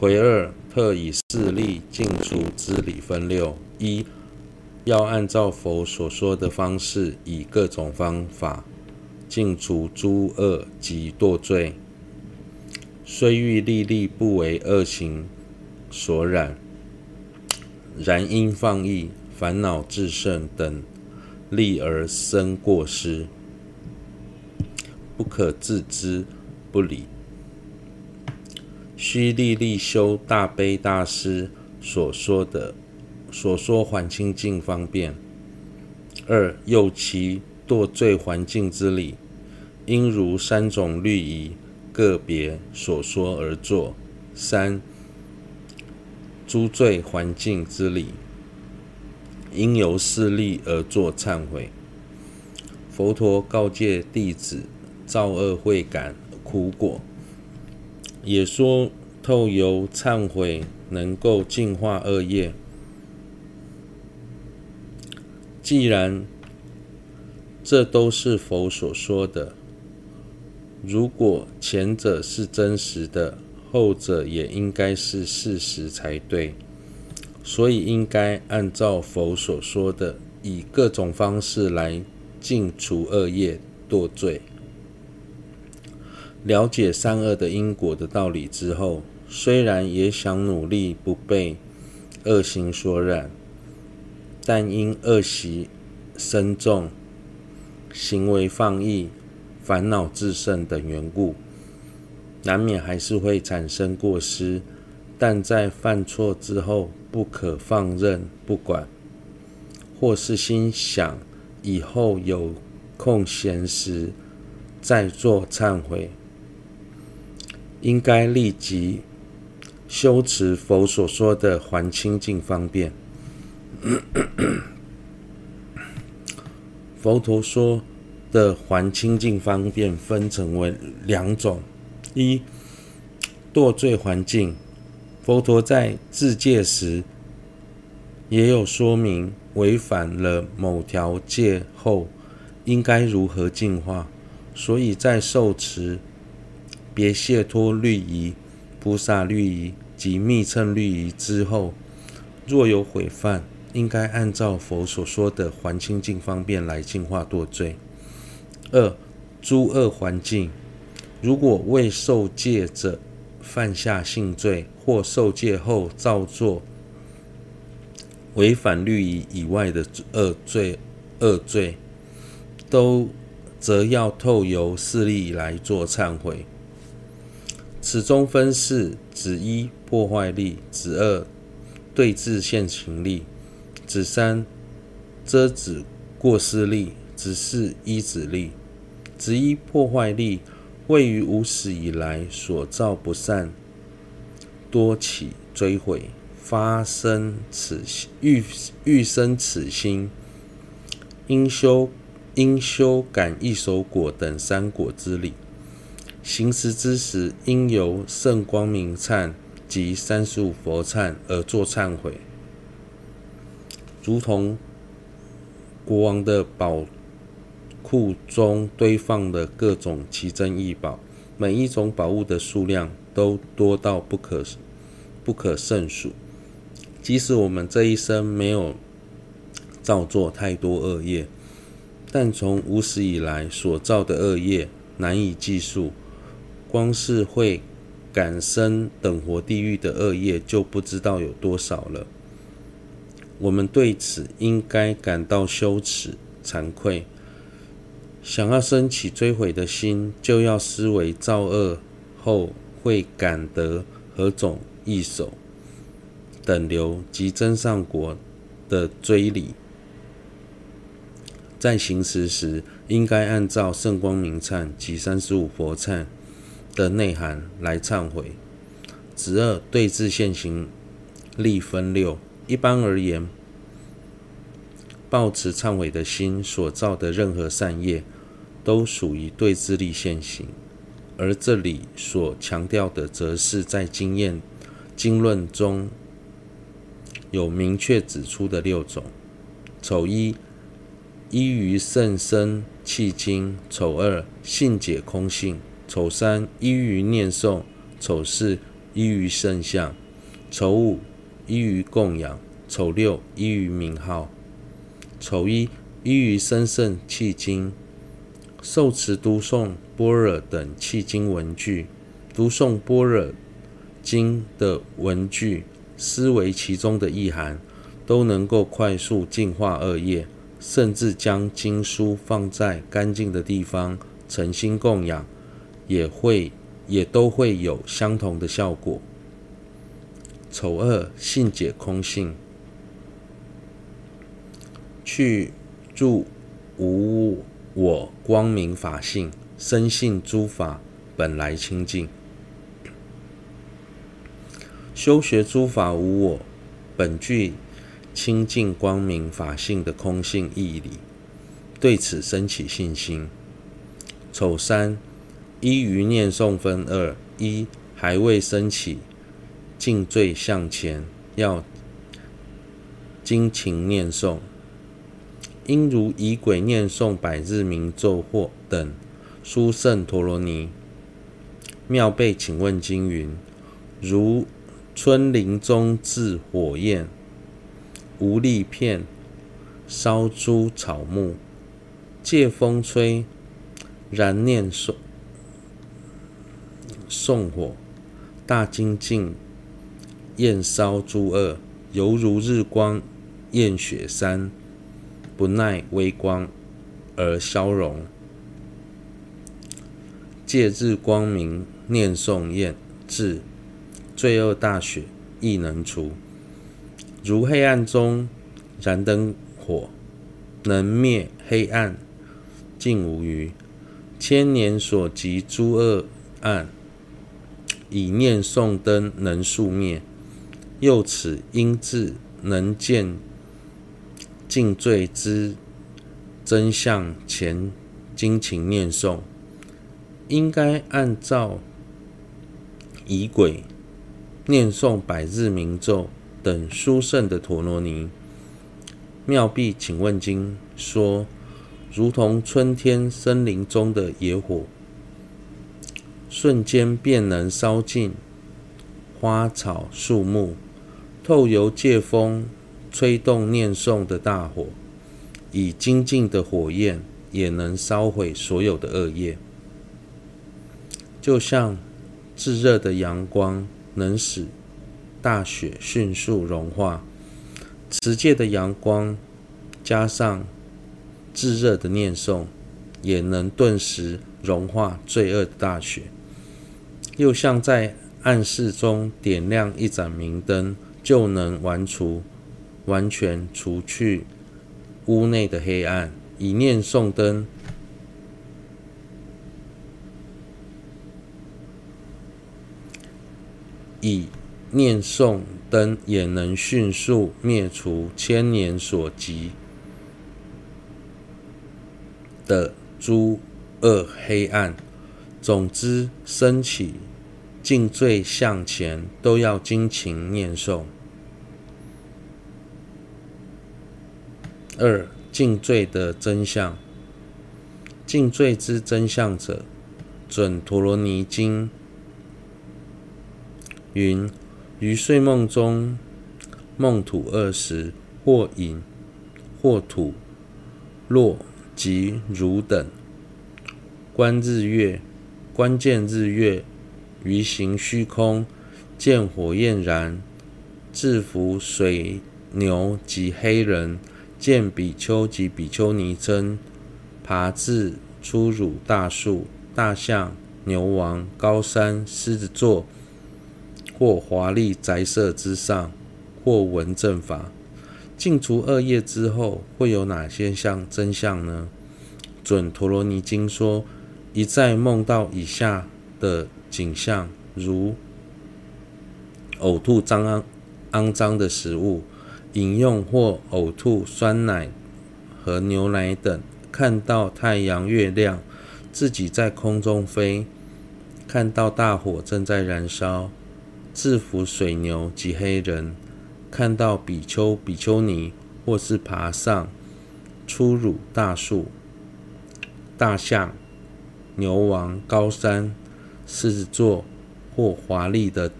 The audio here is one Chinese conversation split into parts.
回二特以四力尽除之理分六：一要按照佛所说的方式，以各种方法尽除诸恶及堕罪。虽欲历历不为恶行所染，然因放逸、烦恼炽盛等利而生过失，不可自知不理。须历历修大悲大师所说的所说还清净方便。二又其堕罪还净之理，应如三种律仪个别所说而作。三诸罪还净之理，应由势力而作忏悔。佛陀告诫弟子造恶会感苦果。也说透由忏悔能够净化恶业。既然这都是佛所说的，如果前者是真实的，后者也应该是事实才对。所以应该按照佛所说的，以各种方式来净除恶业、堕罪。了解善恶的因果的道理之后，虽然也想努力不被恶行所染，但因恶习深重、行为放逸、烦恼自胜等缘故，难免还是会产生过失。但在犯错之后，不可放任不管，或是心想以后有空闲时再做忏悔。应该立即修持佛所说的还清净方便。佛陀说的还清净方便分成为两种：一、堕罪还净。佛陀在自戒时也有说明，违反了某条戒后应该如何净化，所以在受持。别解脱律仪、菩萨律仪及密乘律仪之后，若有悔犯，应该按照佛所说的还清净方便来净化堕罪。二、诸恶环境。如果未受戒者犯下性罪，或受戒后造作违反律仪以外的恶罪、恶罪，都则要透由四力来做忏悔。此中分四：子一破坏力，子二对治现行力，子三遮止过失力，子四依止力。子一破坏力，位于无始以来所造不善，多起追悔，发生此欲欲生此心，应修应修感异熟果等三果之理。行持之时，应由圣光明忏及三十五佛忏而作忏悔，如同国王的宝库中堆放的各种奇珍异宝，每一种宝物的数量都多到不可不可胜数。即使我们这一生没有造作太多恶业，但从无始以来所造的恶业难以计数。光是会感生等活地狱的恶业，就不知道有多少了。我们对此应该感到羞耻、惭愧。想要升起追悔的心，就要思维造恶后会感得何种异熟、等流及真上国的追理。在行持时，应该按照圣光明忏及三十五佛忏的内涵来忏悔。子二对治现行力分六。一般而言，抱持忏悔的心所造的任何善业，都属于对治力现行。而这里所强调的，则是在经验经论中有明确指出的六种：丑一依于甚深契经；丑二性解空性。丑三依于念诵，丑四依于圣像；丑五依于供养；丑六依于名号；丑一依于生圣契经、受持读诵般若等契经文句。读诵般若经的文句，思维其中的意涵，都能够快速净化恶业。甚至将经书放在干净的地方，诚心供养，也会也都会有相同的效果。丑二信解空性，去住无我光明法性，深信诸法本来清净，修学诸法无我，本具。清净光明法性的空性义理，对此生起信心。丑三一于念诵分二：一还未生起尽罪向前，要精勤念诵，应如以鬼念诵百日明咒或等殊胜陀罗尼。妙备请问经云：如春林中置火焰。无力片烧诸草木，借风吹，燃念诵送火，大精进焰烧诸恶，犹如日光焰雪山，不耐微光而消融。借日光明念诵焰至，罪恶大雪亦能除。如黑暗中燃灯火，能灭黑暗尽无余。千年所集诸恶暗，以念诵灯能速灭。又此因智能见净罪之真相前，精勤念诵，应该按照仪轨念诵百日明咒。等殊胜的陀罗尼，妙毕请问经说，如同春天森林中的野火，瞬间便能烧尽花草树木；透由借风吹动念诵的大火，以精进的火焰也能烧毁所有的恶业。就像炙热的阳光能使大雪迅速融化，持戒的阳光加上炙热的念诵，也能顿时融化罪恶的大雪。又像在暗室中点亮一盏明灯，就能完除、完全除去屋内的黑暗。以念诵灯，以。念诵灯也能迅速灭除千年所及的诸恶黑暗。总之，升起净罪向前，都要精勤念诵。二、净罪的真相。净罪之真相者，准陀罗尼经云。于睡梦中，梦吐恶食，或饮，或吐，落及如等。观日月，观见日月，于行虚空，见火焰燃，制服水牛及黑人，见比丘及比丘尼僧，爬至粗乳大树、大象、牛王、高山、狮子座。或华丽宅舍之上，或闻正法，净除恶业之后，会有哪些相真相呢？准陀罗尼经说，一再梦到以下的景象，如呕吐脏肮肮脏的食物，饮用或呕吐酸奶和牛奶等，看到太阳、月亮，自己在空中飞，看到大火正在燃烧。制服水牛及黑人，看到比丘、比丘尼，或是爬上粗鲁大树、大象、牛王、高山、狮子座或华丽的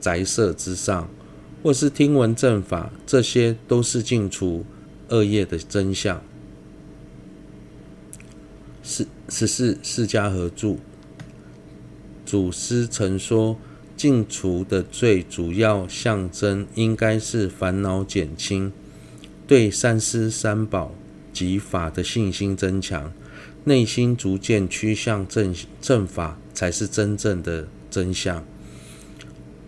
宅舍之上，或是听闻正法，这些都是净除恶业的真相。十十四释迦合著，祖师曾说，净除的最主要象征应该是烦恼减轻，对三施三宝及法的信心增强，内心逐渐趋向正正法，才是真正的真相。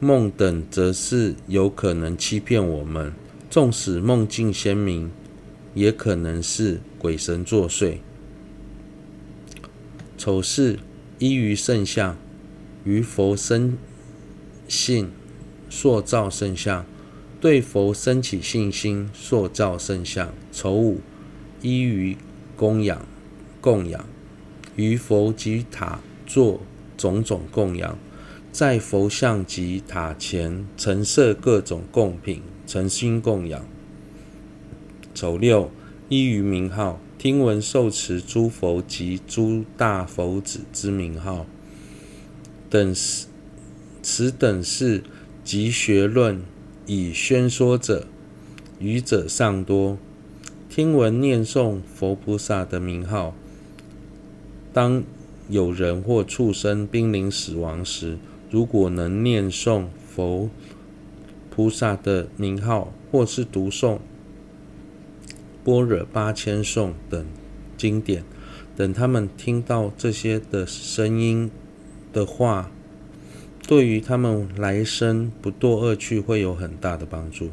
梦等则是有可能欺骗我们，纵使梦境鲜明，也可能是鬼神作祟。丑事依于圣相，于佛生信，塑造圣相；对佛生起信心，塑造圣相。丑五依于供养，供养于佛及塔做种种供养，在佛像及塔前陈设各种供品，诚心供养。丑六依于名号。听闻受持诸佛及诸大佛子之名号，等此等事及学论以宣说者，余者尚多。听闻念诵佛菩萨的名号，当有人或畜生濒临死亡时，如果能念诵佛菩萨的名号，或是读诵。般若八千颂等经典，等他们听到这些的声音的话，对于他们来生不堕恶趣会有很大的帮助。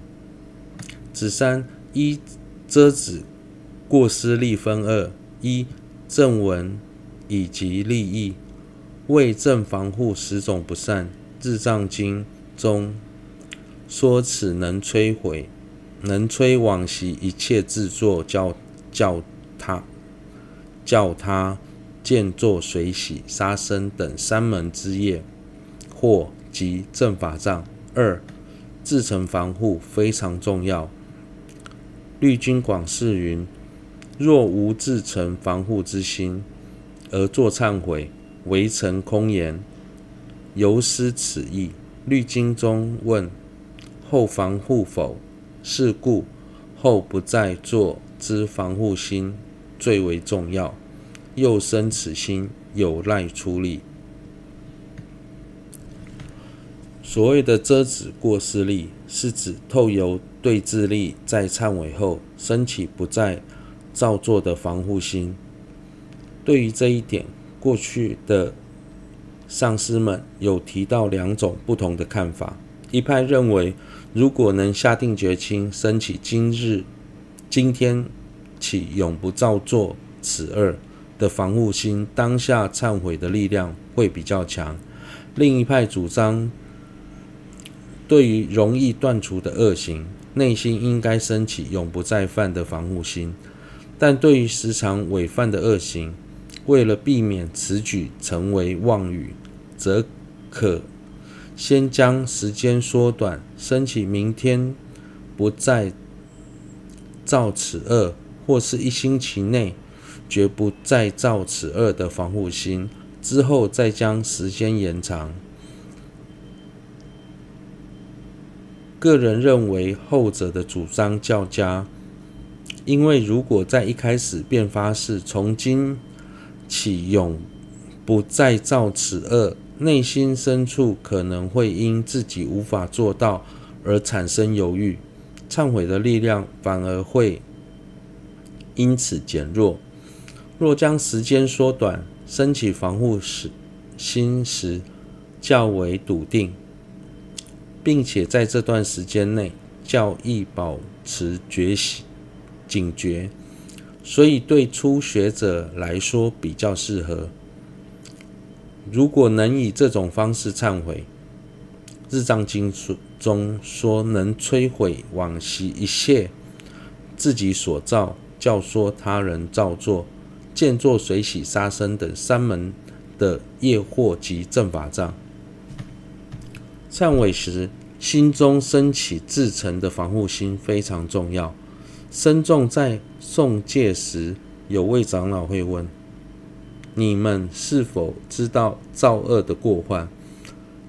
子三一遮止过失力分二：一正文以及利益，为正防护十种不善。日藏经中说此能摧毁。能摧往昔一切制作，叫叫他叫他见作水洗杀生等三门之业，或即正法藏。二自成防护非常重要。律经广释云：若无自成防护之心，而作忏悔，唯成空言，犹失此意。律经中问：后防护否？是故后不再作之防护心最为重要，又生此心有赖处理。所谓的遮止过失力，是指透由对治力，在忏悔后升起不再造作的防护心。对于这一点，过去的上师们有提到两种不同的看法。一派认为，如果能下定决心，升起今日、今天起永不造作此恶的防护心，当下忏悔的力量会比较强。另一派主张，对于容易断除的恶行，内心应该升起永不再犯的防护心；但对于时常违犯的恶行，为了避免此举成为妄语，则可。先将时间缩短，升起明天不再造此恶，或是一星期内绝不再造此恶的防护心，之后再将时间延长。个人认为后者的主张较佳，因为如果在一开始便发誓从今起永不再造此恶，内心深处可能会因自己无法做到而产生犹豫，忏悔的力量反而会因此减弱。若将时间缩短，升起防护时心时较为笃定，并且在这段时间内较易保持觉醒警觉，所以对初学者来说比较适合。如果能以这种方式忏悔，《日藏经》中说能摧毁往昔一切自己所造、教唆他人造作、见作随喜杀生等三门的业祸及正法障。忏悔时，心中升起自诚的防护心非常重要。僧众在诵戒时，有位长老会问。你们是否知道造恶的过患？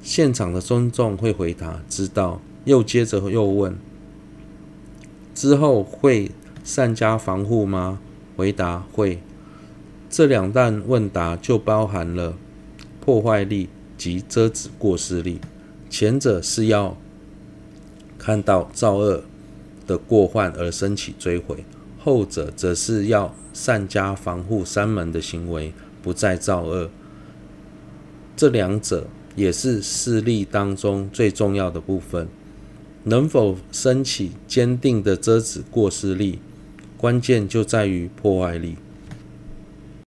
现场的观众会回答知道，又接着又问，之后会善加防护吗？回答会。这两段问答就包含了破坏力及遮止过失力，前者是要看到造恶的过患而升起追悔，后者则是要善加防护三门的行为，不再造恶。这两者也是势力当中最重要的部分。能否升起坚定的遮止过失力，关键就在于破坏力。